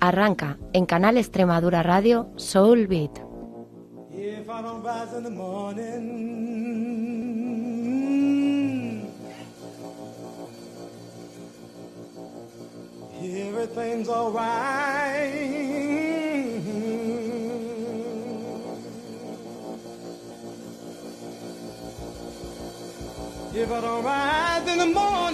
Arranca en Canal Extremadura Radio Soul Beat. everything's alright. If I don't rise in the morning,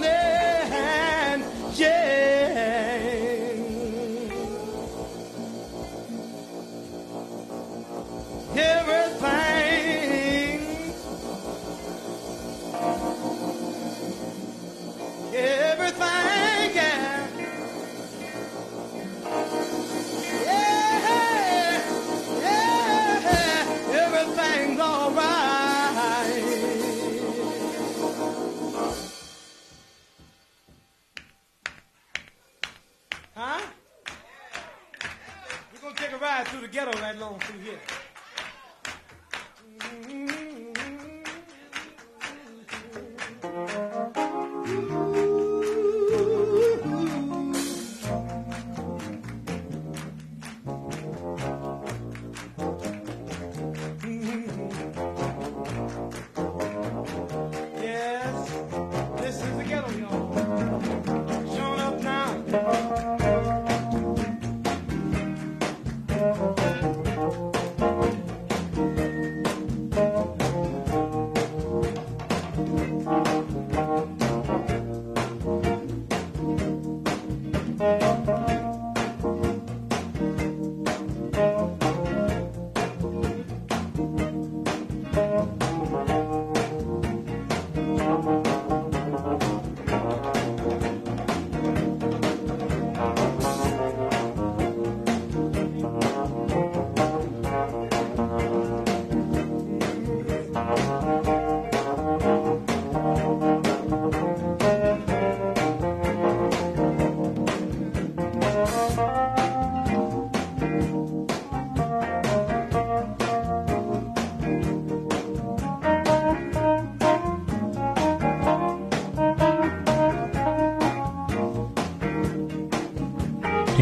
ghetto right along through here.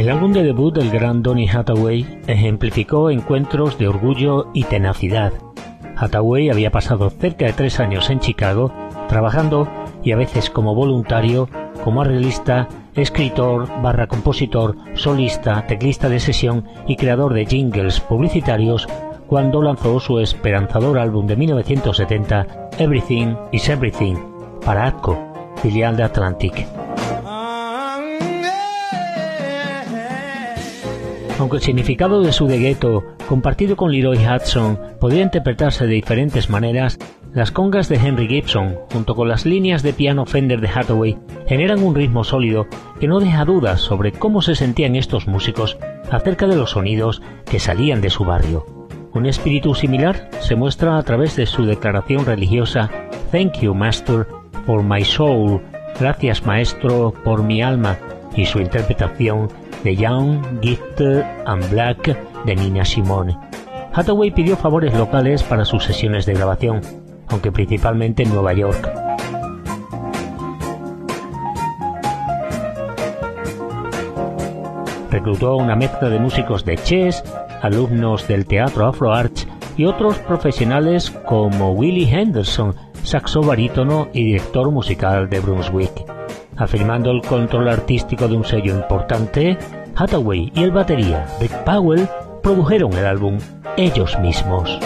El álbum de debut del gran Donny Hathaway ejemplificó encuentros de orgullo y tenacidad. Hathaway había pasado cerca de tres años en Chicago trabajando y a veces como voluntario, como arreglista, escritor, barra compositor, solista, teclista de sesión y creador de jingles publicitarios cuando lanzó su esperanzador álbum de 1970 Everything is Everything para ATCO, filial de Atlantic. Aunque el significado de su de gueto, compartido con Leroy Hudson, podría interpretarse de diferentes maneras, las congas de Henry Gibson, junto con las líneas de piano Fender de Hathaway, generan un ritmo sólido que no deja dudas sobre cómo se sentían estos músicos acerca de los sonidos que salían de su barrio. Un espíritu similar se muestra a través de su declaración religiosa Thank you, Master, for my soul, gracias Maestro por mi alma, y su interpretación de Young, Gifted and Black de Nina Simone. Hathaway pidió favores locales para sus sesiones de grabación, aunque principalmente en Nueva York. Reclutó una mezcla de músicos de chess, alumnos del teatro Afro Arts y otros profesionales como Willie Henderson, saxo barítono y director musical de Brunswick. Afirmando el control artístico de un sello importante, Hathaway y el batería Rick Powell produjeron el álbum ellos mismos.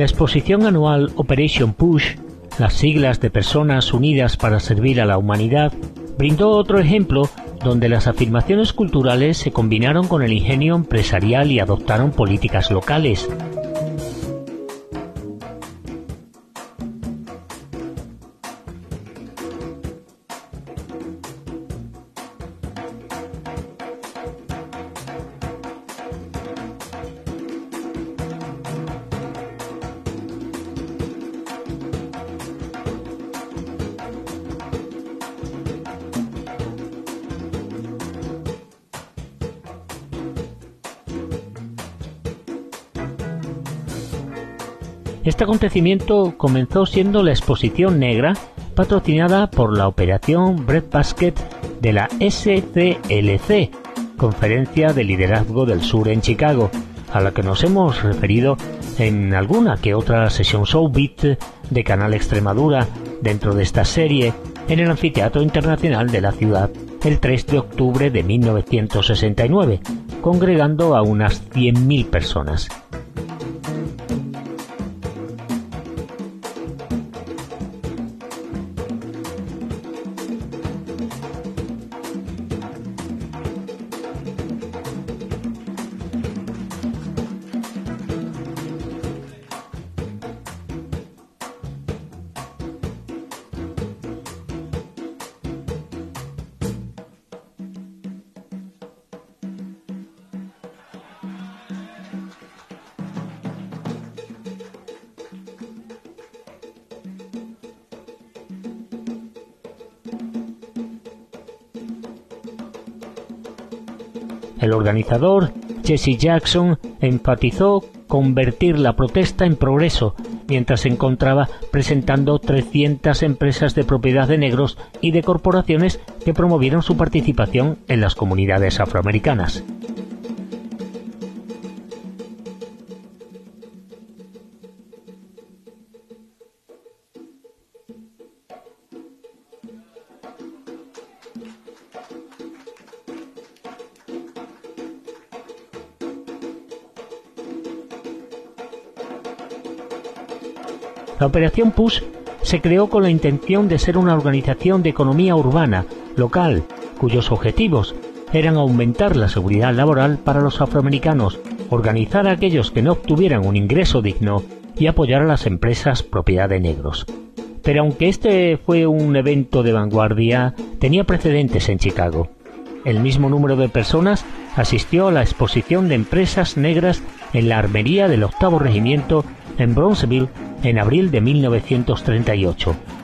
La exposición anual Operation Push, las siglas de Personas Unidas para Servir a la Humanidad, brindó otro ejemplo donde las afirmaciones culturales se combinaron con el ingenio empresarial y adoptaron políticas locales. Este acontecimiento comenzó siendo la exposición negra patrocinada por la operación Breadbasket de la SCLC, Conferencia de Liderazgo del Sur en Chicago, a la que nos hemos referido en alguna que otra sesión Showbeat de Canal Extremadura dentro de esta serie en el Anfiteatro Internacional de la ciudad el 3 de octubre de 1969, congregando a unas 100.000 personas. El organizador, Jesse Jackson, enfatizó convertir la protesta en progreso mientras se encontraba presentando 300 empresas de propiedad de negros y de corporaciones que promovieron su participación en las comunidades afroamericanas. La Operación PUS se creó con la intención de ser una organización de economía urbana, local, cuyos objetivos eran aumentar la seguridad laboral para los afroamericanos, organizar a aquellos que no obtuvieran un ingreso digno y apoyar a las empresas propiedad de negros. Pero aunque este fue un evento de vanguardia, tenía precedentes en Chicago. El mismo número de personas asistió a la exposición de empresas negras en la armería del octavo regimiento en Bronzeville en abril de 1938.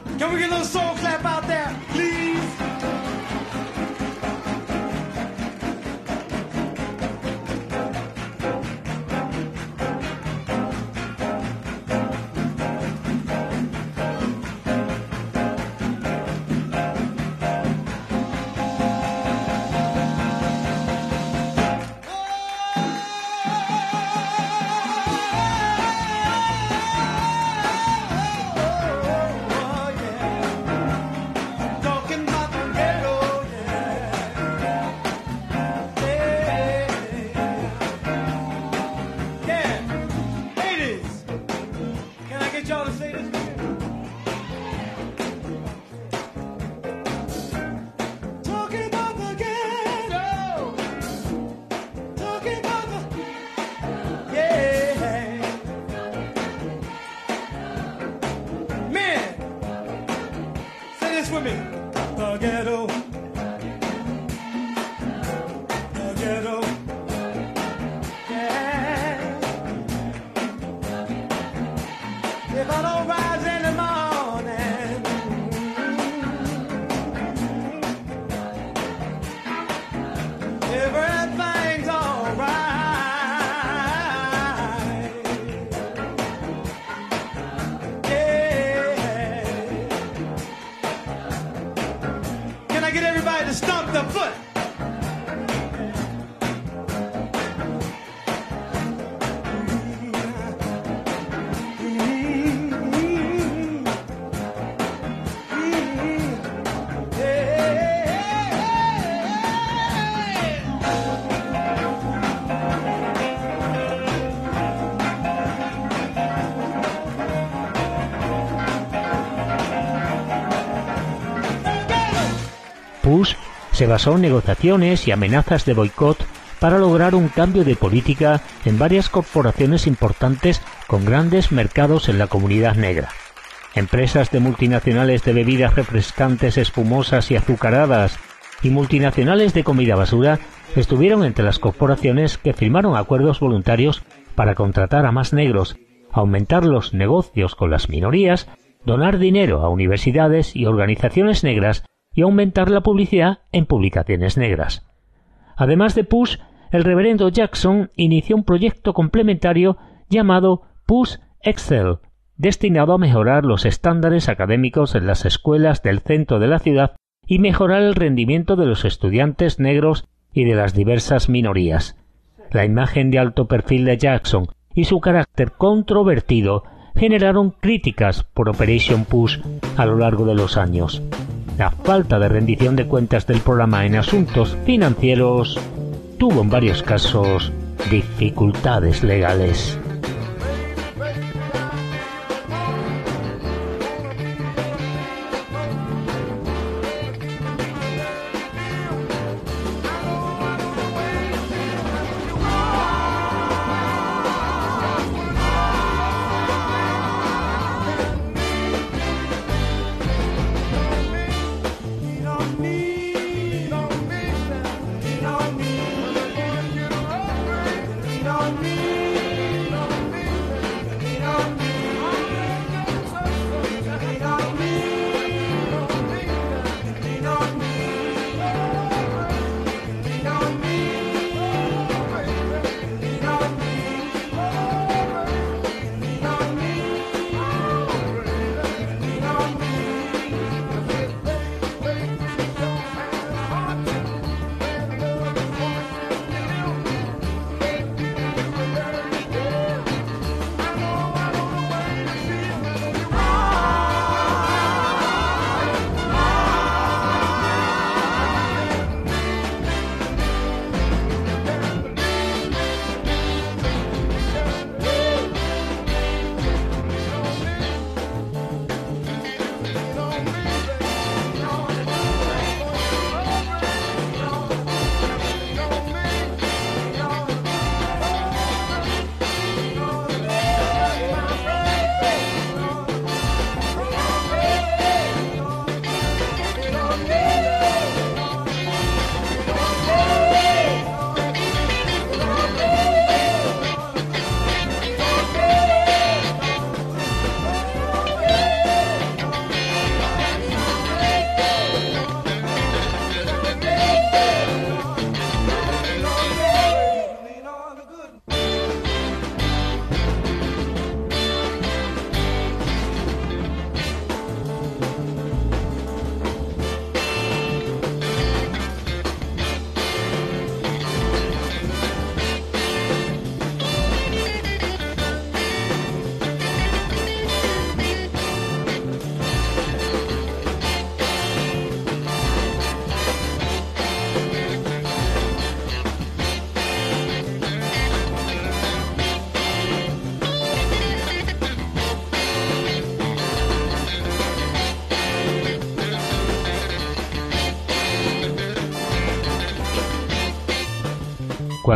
Bush se basó en negociaciones y amenazas de boicot para lograr un cambio de política en varias corporaciones importantes con grandes mercados en la comunidad negra. Empresas de multinacionales de bebidas refrescantes, espumosas y azucaradas y multinacionales de comida basura estuvieron entre las corporaciones que firmaron acuerdos voluntarios para contratar a más negros, aumentar los negocios con las minorías, donar dinero a universidades y organizaciones negras y aumentar la publicidad en publicaciones negras. Además de Push, el reverendo Jackson inició un proyecto complementario llamado Push Excel, destinado a mejorar los estándares académicos en las escuelas del centro de la ciudad y mejorar el rendimiento de los estudiantes negros y de las diversas minorías. La imagen de alto perfil de Jackson y su carácter controvertido generaron críticas por Operation Push a lo largo de los años. La falta de rendición de cuentas del programa en asuntos financieros tuvo en varios casos dificultades legales.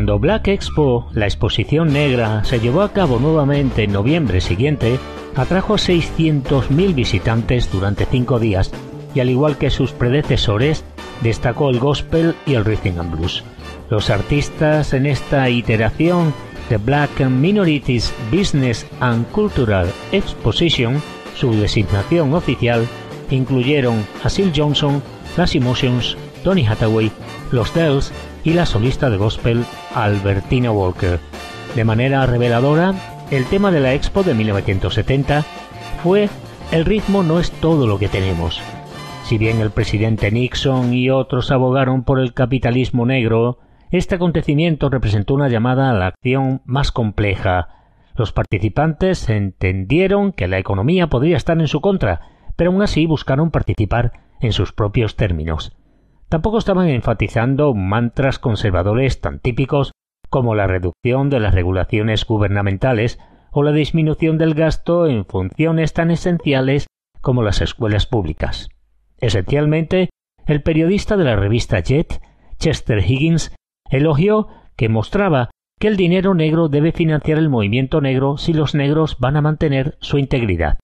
Cuando Black Expo, la exposición negra, se llevó a cabo nuevamente en noviembre siguiente, atrajo 600.000 visitantes durante cinco días y al igual que sus predecesores, destacó el gospel y el rhythm and blues. Los artistas en esta iteración de Black Minorities Business and Cultural Exposition, su designación oficial, incluyeron a Sil Johnson, Las Emotions, Tony Hathaway, Los Dells y la solista de gospel Albertina Walker. De manera reveladora, el tema de la Expo de 1970 fue El ritmo no es todo lo que tenemos. Si bien el presidente Nixon y otros abogaron por el capitalismo negro, este acontecimiento representó una llamada a la acción más compleja. Los participantes entendieron que la economía podría estar en su contra, pero aún así buscaron participar en sus propios términos. Tampoco estaban enfatizando mantras conservadores tan típicos como la reducción de las regulaciones gubernamentales o la disminución del gasto en funciones tan esenciales como las escuelas públicas. Esencialmente, el periodista de la revista Jet, Chester Higgins, elogió que mostraba que el dinero negro debe financiar el movimiento negro si los negros van a mantener su integridad.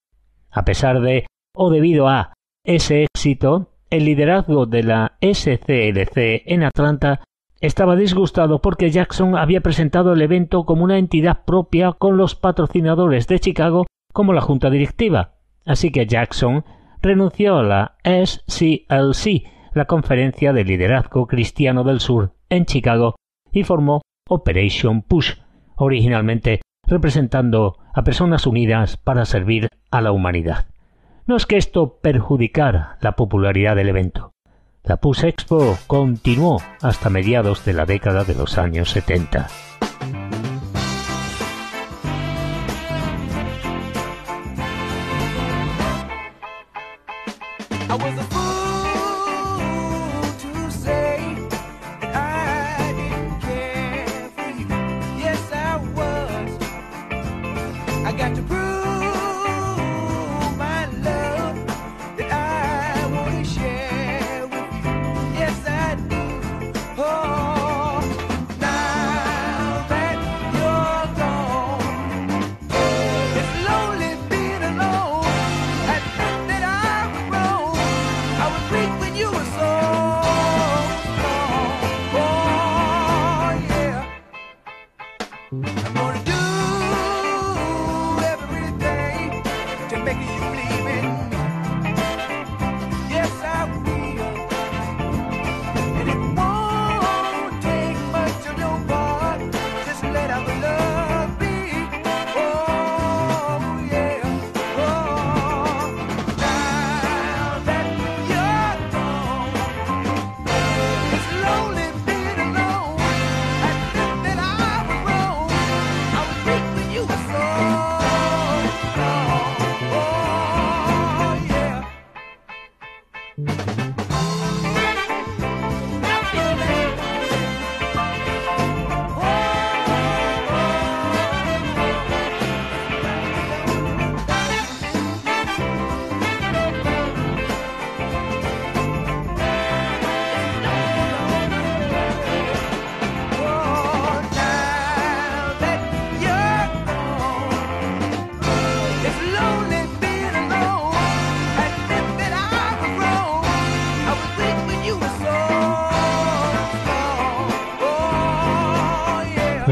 A pesar de, o debido a, ese éxito, el liderazgo de la SCLC en Atlanta estaba disgustado porque Jackson había presentado el evento como una entidad propia con los patrocinadores de Chicago como la junta directiva. Así que Jackson renunció a la SCLC, la Conferencia de Liderazgo Cristiano del Sur, en Chicago, y formó Operation Push, originalmente representando a personas unidas para servir a la humanidad. No es que esto perjudicara la popularidad del evento. La Push Expo continuó hasta mediados de la década de los años 70.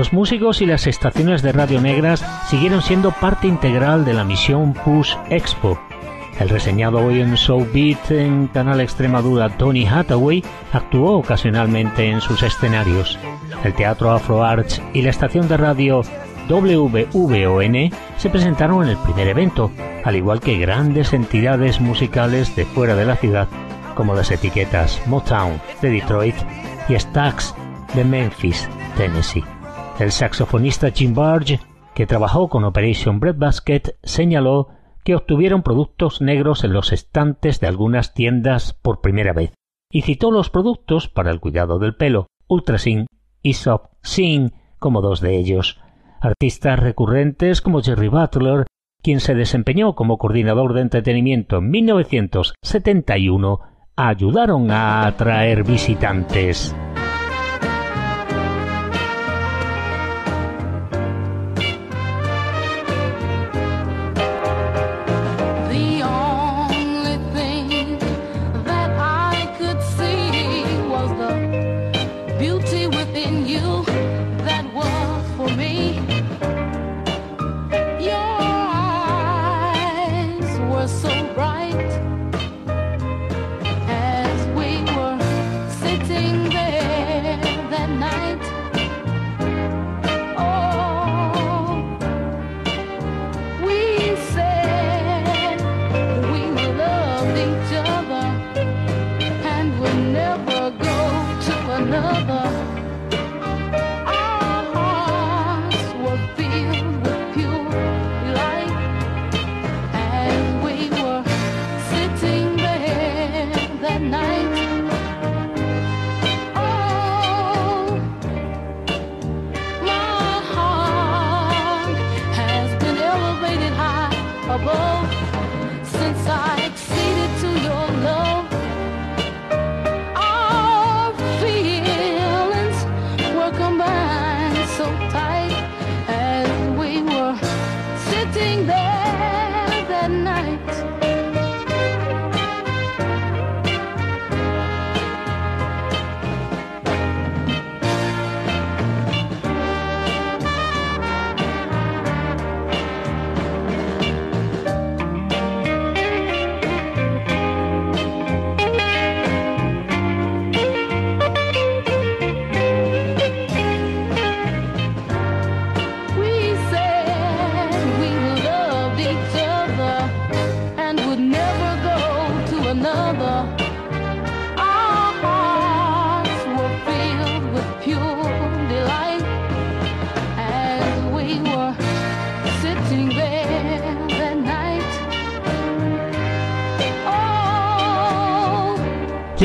Los músicos y las estaciones de radio negras siguieron siendo parte integral de la misión Push Expo. El reseñado hoy en Show Beat en Canal Extremadura Tony Hathaway actuó ocasionalmente en sus escenarios. El Teatro Afro Arts y la estación de radio WVON se presentaron en el primer evento, al igual que grandes entidades musicales de fuera de la ciudad, como las etiquetas Motown de Detroit y Stax de Memphis, Tennessee. El saxofonista Jim Barge, que trabajó con Operation Breadbasket, señaló que obtuvieron productos negros en los estantes de algunas tiendas por primera vez, y citó los productos para el cuidado del pelo, Ultrasin y Soft Sin como dos de ellos. Artistas recurrentes como Jerry Butler, quien se desempeñó como coordinador de entretenimiento en 1971, ayudaron a atraer visitantes.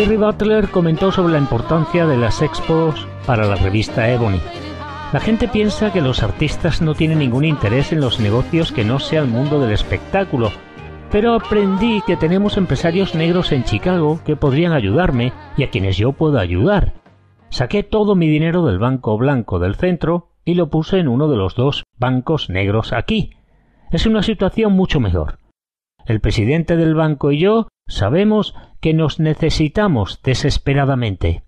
Butler comentó sobre la importancia de las expos para la revista Ebony. La gente piensa que los artistas no tienen ningún interés en los negocios que no sea el mundo del espectáculo, pero aprendí que tenemos empresarios negros en Chicago que podrían ayudarme y a quienes yo puedo ayudar. Saqué todo mi dinero del banco blanco del centro y lo puse en uno de los dos bancos negros aquí. Es una situación mucho mejor. El presidente del banco y yo sabemos que nos necesitamos desesperadamente.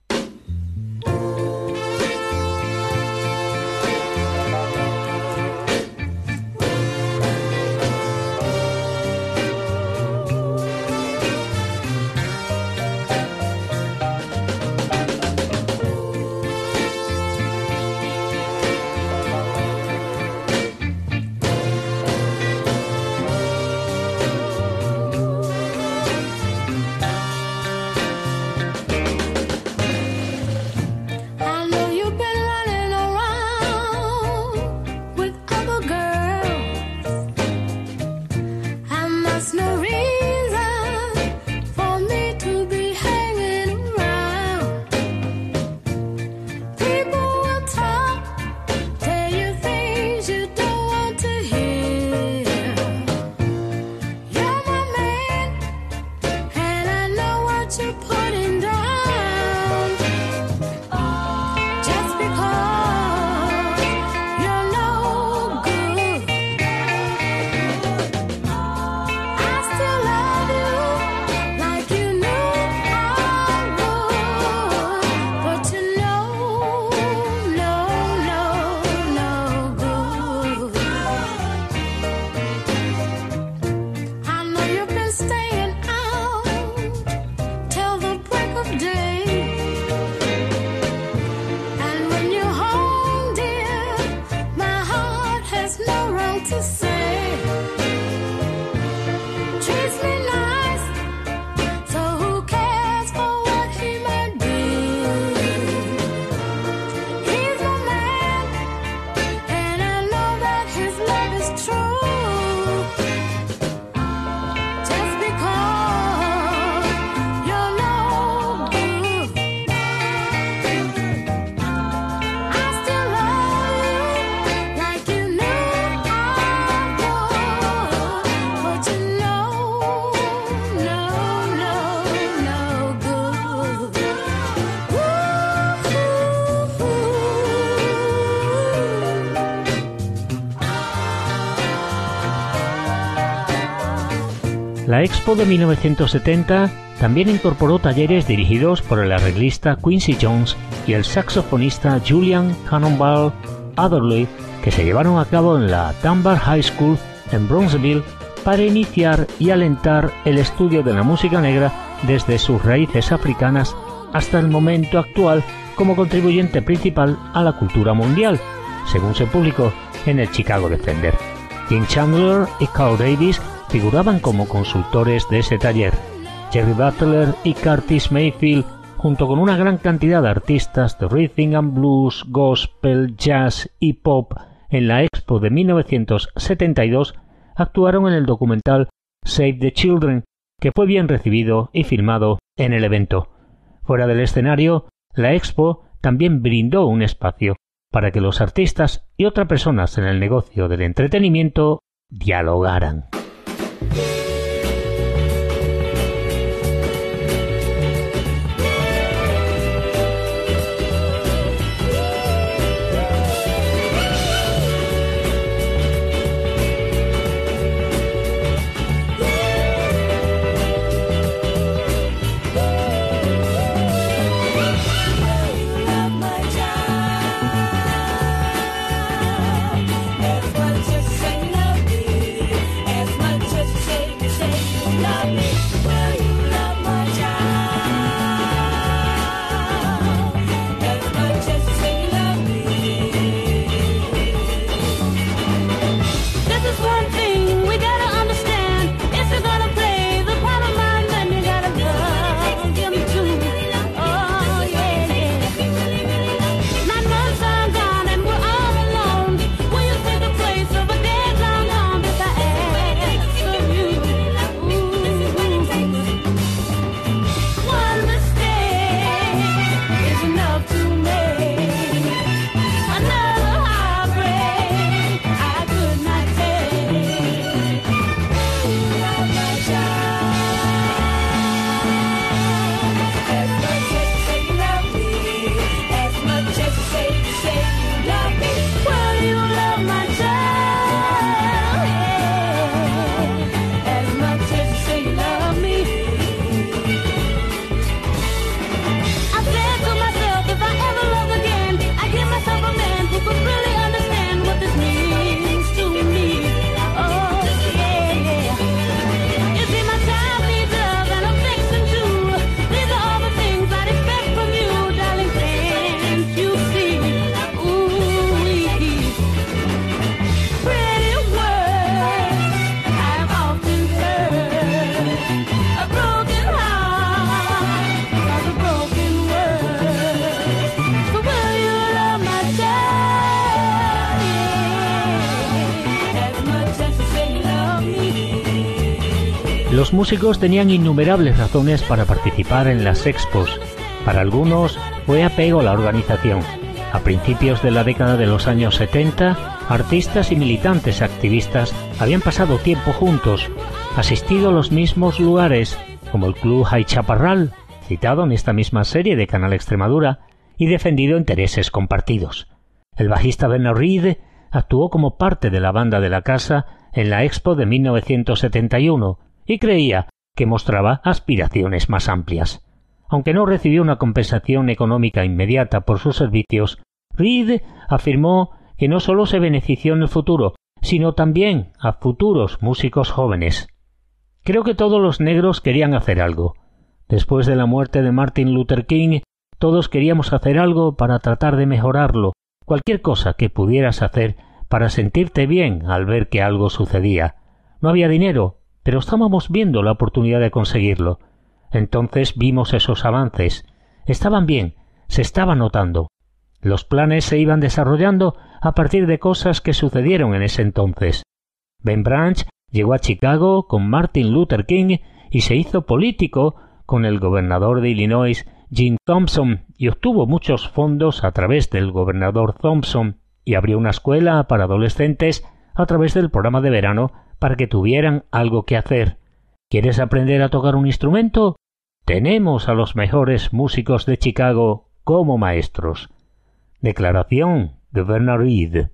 La Expo de 1970 también incorporó talleres dirigidos por el arreglista Quincy Jones y el saxofonista Julian Cannonball Adderley, que se llevaron a cabo en la Dunbar High School en Bronzeville para iniciar y alentar el estudio de la música negra desde sus raíces africanas hasta el momento actual como contribuyente principal a la cultura mundial, según se publicó en el Chicago Defender. Tim Chandler y Carl Davis figuraban como consultores de ese taller. Jerry Butler y Curtis Mayfield, junto con una gran cantidad de artistas de rhythm and blues, gospel, jazz y pop en la Expo de 1972, actuaron en el documental Save the Children, que fue bien recibido y filmado en el evento. Fuera del escenario, la Expo también brindó un espacio para que los artistas y otras personas en el negocio del entretenimiento dialogaran. Bye. Los músicos tenían innumerables razones para participar en las expos. Para algunos fue apego a la organización. A principios de la década de los años 70, artistas y militantes activistas habían pasado tiempo juntos, asistido a los mismos lugares, como el Club Hay Chaparral, citado en esta misma serie de Canal Extremadura, y defendido intereses compartidos. El bajista Bernard Reed actuó como parte de la banda de la casa en la Expo de 1971 y creía que mostraba aspiraciones más amplias. Aunque no recibió una compensación económica inmediata por sus servicios, Reed afirmó que no solo se benefició en el futuro, sino también a futuros músicos jóvenes. Creo que todos los negros querían hacer algo. Después de la muerte de Martin Luther King, todos queríamos hacer algo para tratar de mejorarlo, cualquier cosa que pudieras hacer para sentirte bien al ver que algo sucedía. No había dinero, pero estábamos viendo la oportunidad de conseguirlo. Entonces vimos esos avances. Estaban bien, se estaba notando. Los planes se iban desarrollando a partir de cosas que sucedieron en ese entonces. Ben Branch llegó a Chicago con Martin Luther King y se hizo político con el gobernador de Illinois, Jim Thompson, y obtuvo muchos fondos a través del gobernador Thompson y abrió una escuela para adolescentes a través del programa de verano para que tuvieran algo que hacer. ¿Quieres aprender a tocar un instrumento? Tenemos a los mejores músicos de Chicago como maestros. Declaración de Bernard Reed.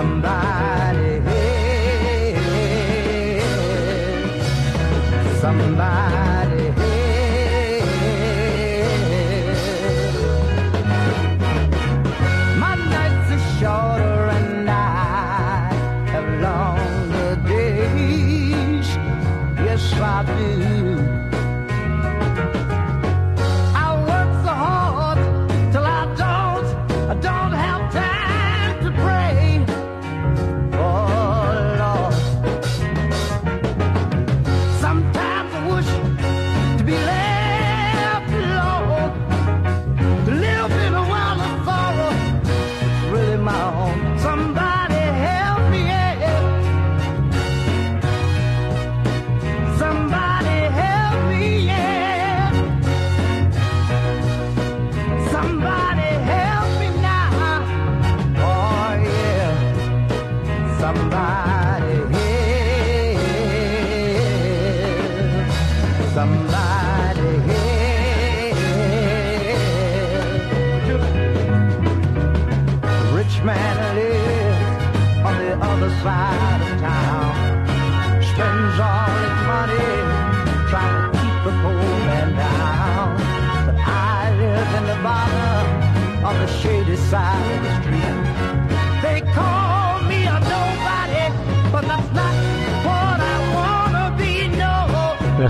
Somebody help. Somebody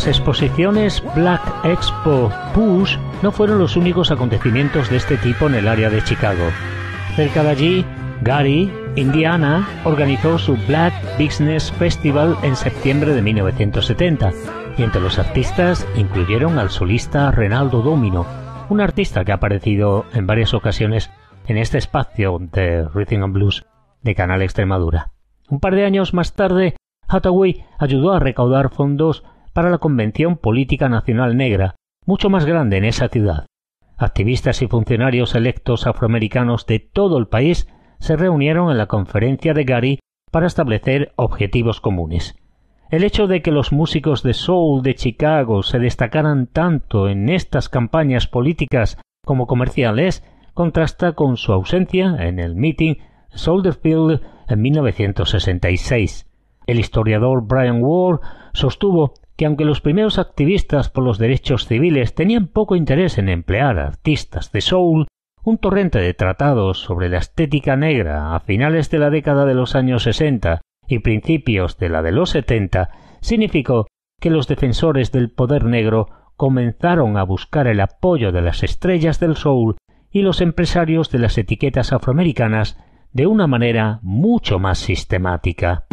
Las exposiciones Black Expo Push no fueron los únicos acontecimientos de este tipo en el área de Chicago. Cerca de allí, Gary, Indiana, organizó su Black Business Festival en septiembre de 1970, y entre los artistas incluyeron al solista Renaldo Domino, un artista que ha aparecido en varias ocasiones en este espacio de Rhythm and Blues de Canal Extremadura. Un par de años más tarde, Hathaway ayudó a recaudar fondos para la Convención Política Nacional Negra, mucho más grande en esa ciudad. Activistas y funcionarios electos afroamericanos de todo el país se reunieron en la conferencia de Gary para establecer objetivos comunes. El hecho de que los músicos de soul de Chicago se destacaran tanto en estas campañas políticas como comerciales contrasta con su ausencia en el meeting Soldier Field en 1966. El historiador Brian Ward sostuvo que aunque los primeros activistas por los derechos civiles tenían poco interés en emplear artistas de soul, un torrente de tratados sobre la estética negra a finales de la década de los años 60 y principios de la de los 70 significó que los defensores del poder negro comenzaron a buscar el apoyo de las estrellas del soul y los empresarios de las etiquetas afroamericanas de una manera mucho más sistemática.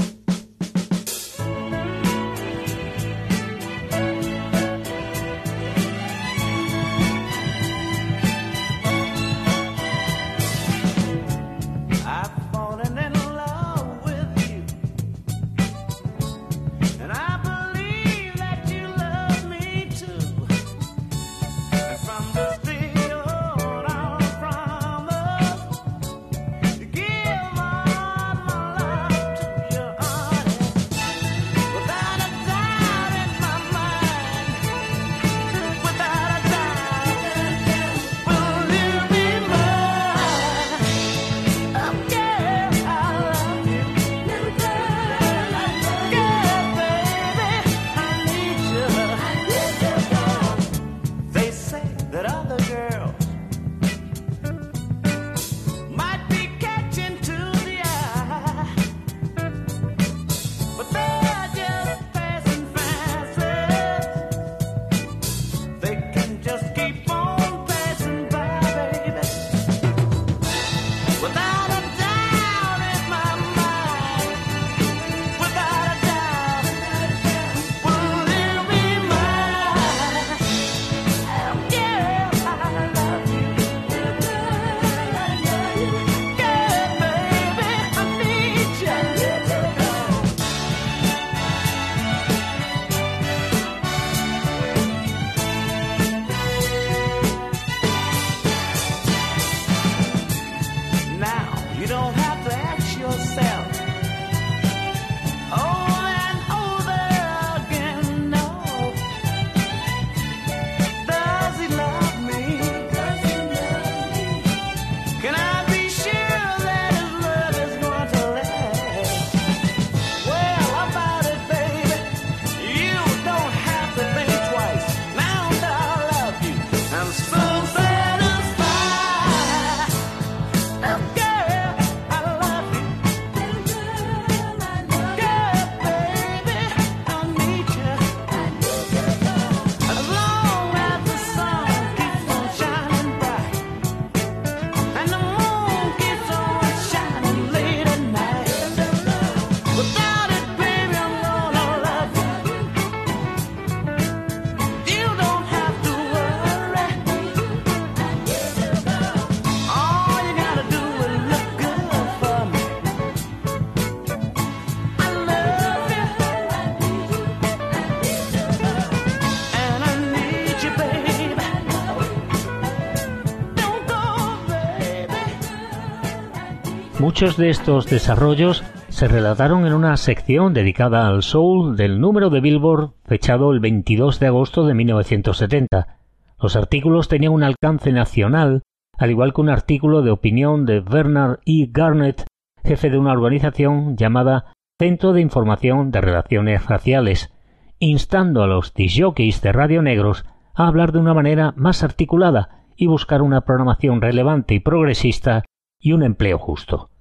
Muchos de estos desarrollos se relataron en una sección dedicada al soul del número de Billboard fechado el 22 de agosto de 1970. Los artículos tenían un alcance nacional, al igual que un artículo de opinión de Bernard E. Garnett, jefe de una organización llamada Centro de Información de Relaciones Raciales, instando a los disjockeys de Radio Negros a hablar de una manera más articulada y buscar una programación relevante y progresista y un empleo justo.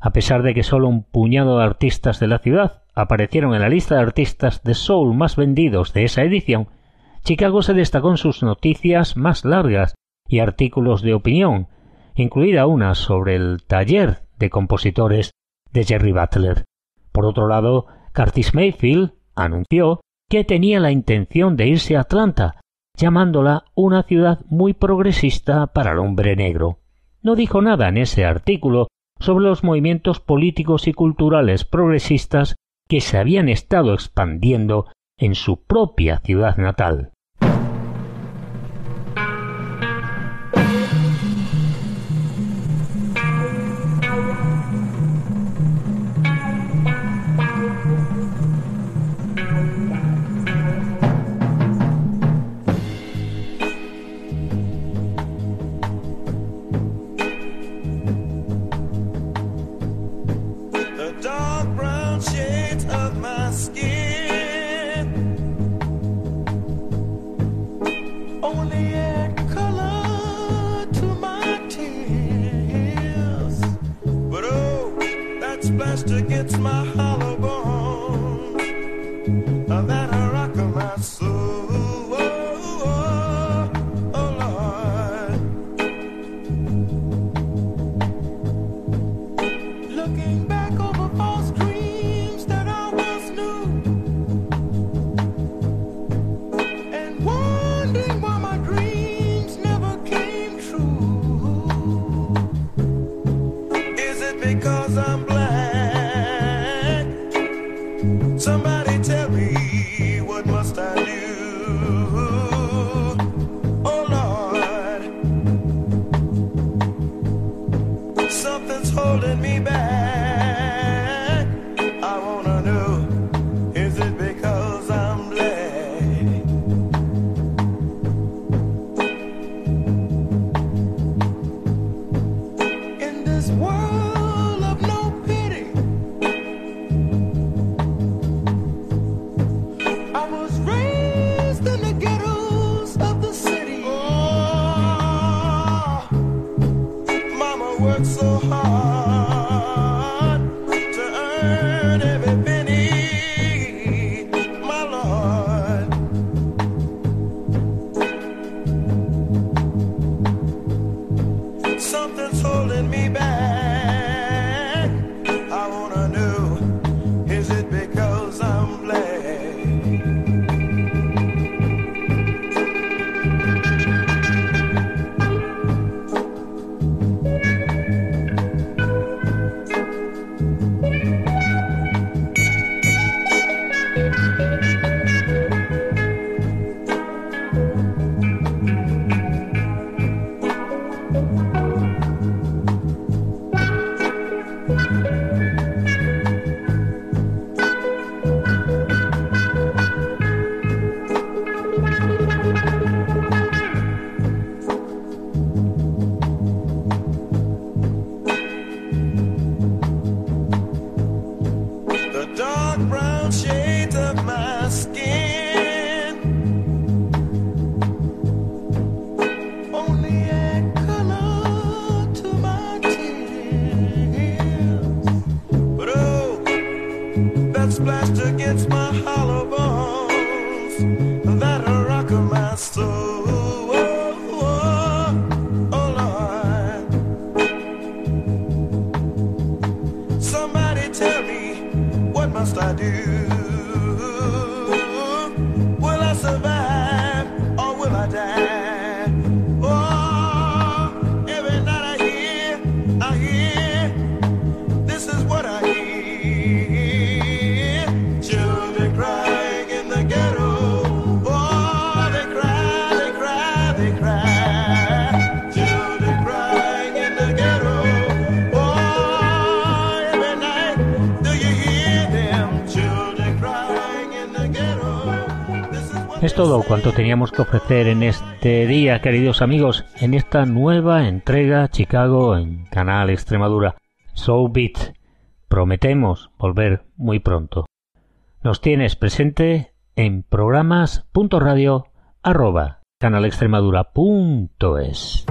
A pesar de que solo un puñado de artistas de la ciudad aparecieron en la lista de artistas de soul más vendidos de esa edición, Chicago se destacó en sus noticias más largas y artículos de opinión, incluida una sobre el taller de compositores de Jerry Butler. Por otro lado, Curtis Mayfield anunció que tenía la intención de irse a Atlanta, llamándola una ciudad muy progresista para el hombre negro. No dijo nada en ese artículo sobre los movimientos políticos y culturales progresistas que se habían estado expandiendo en su propia ciudad natal. just my hollow bone. Es todo cuanto teníamos que ofrecer en este día, queridos amigos, en esta nueva entrega Chicago en Canal Extremadura. So Beat. Prometemos volver muy pronto. Nos tienes presente en programas.radio arroba canalextremadura.es.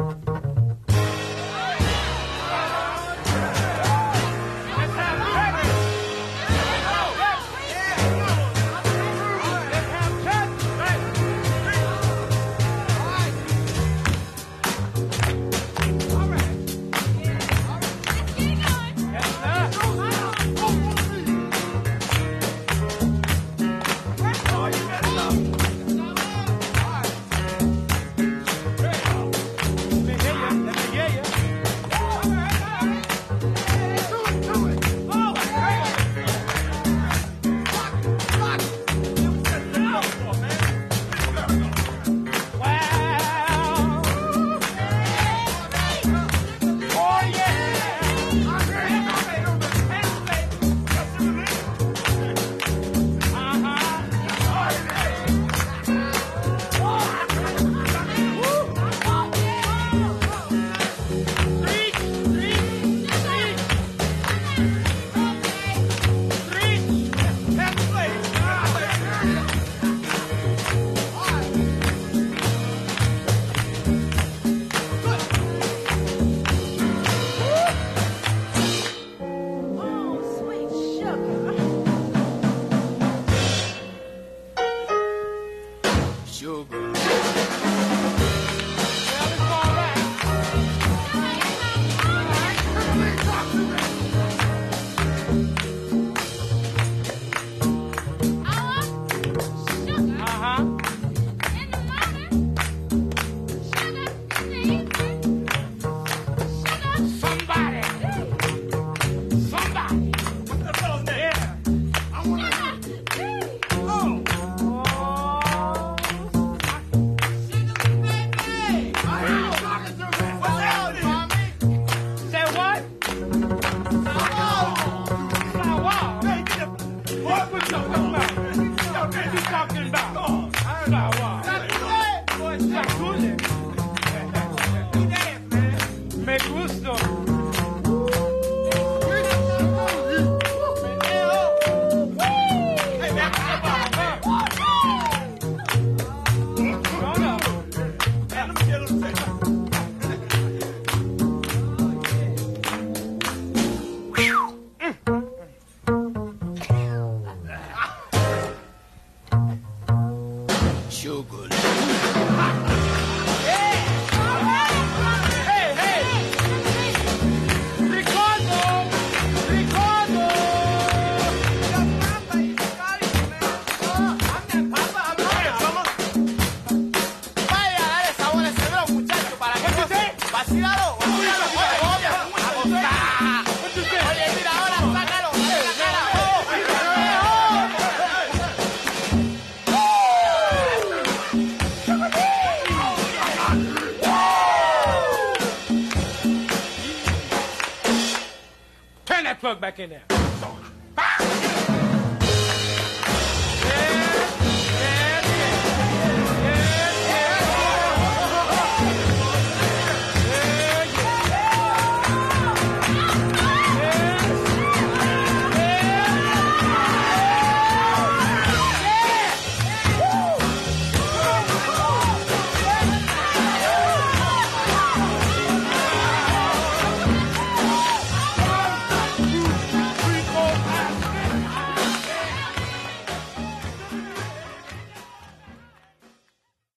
back in.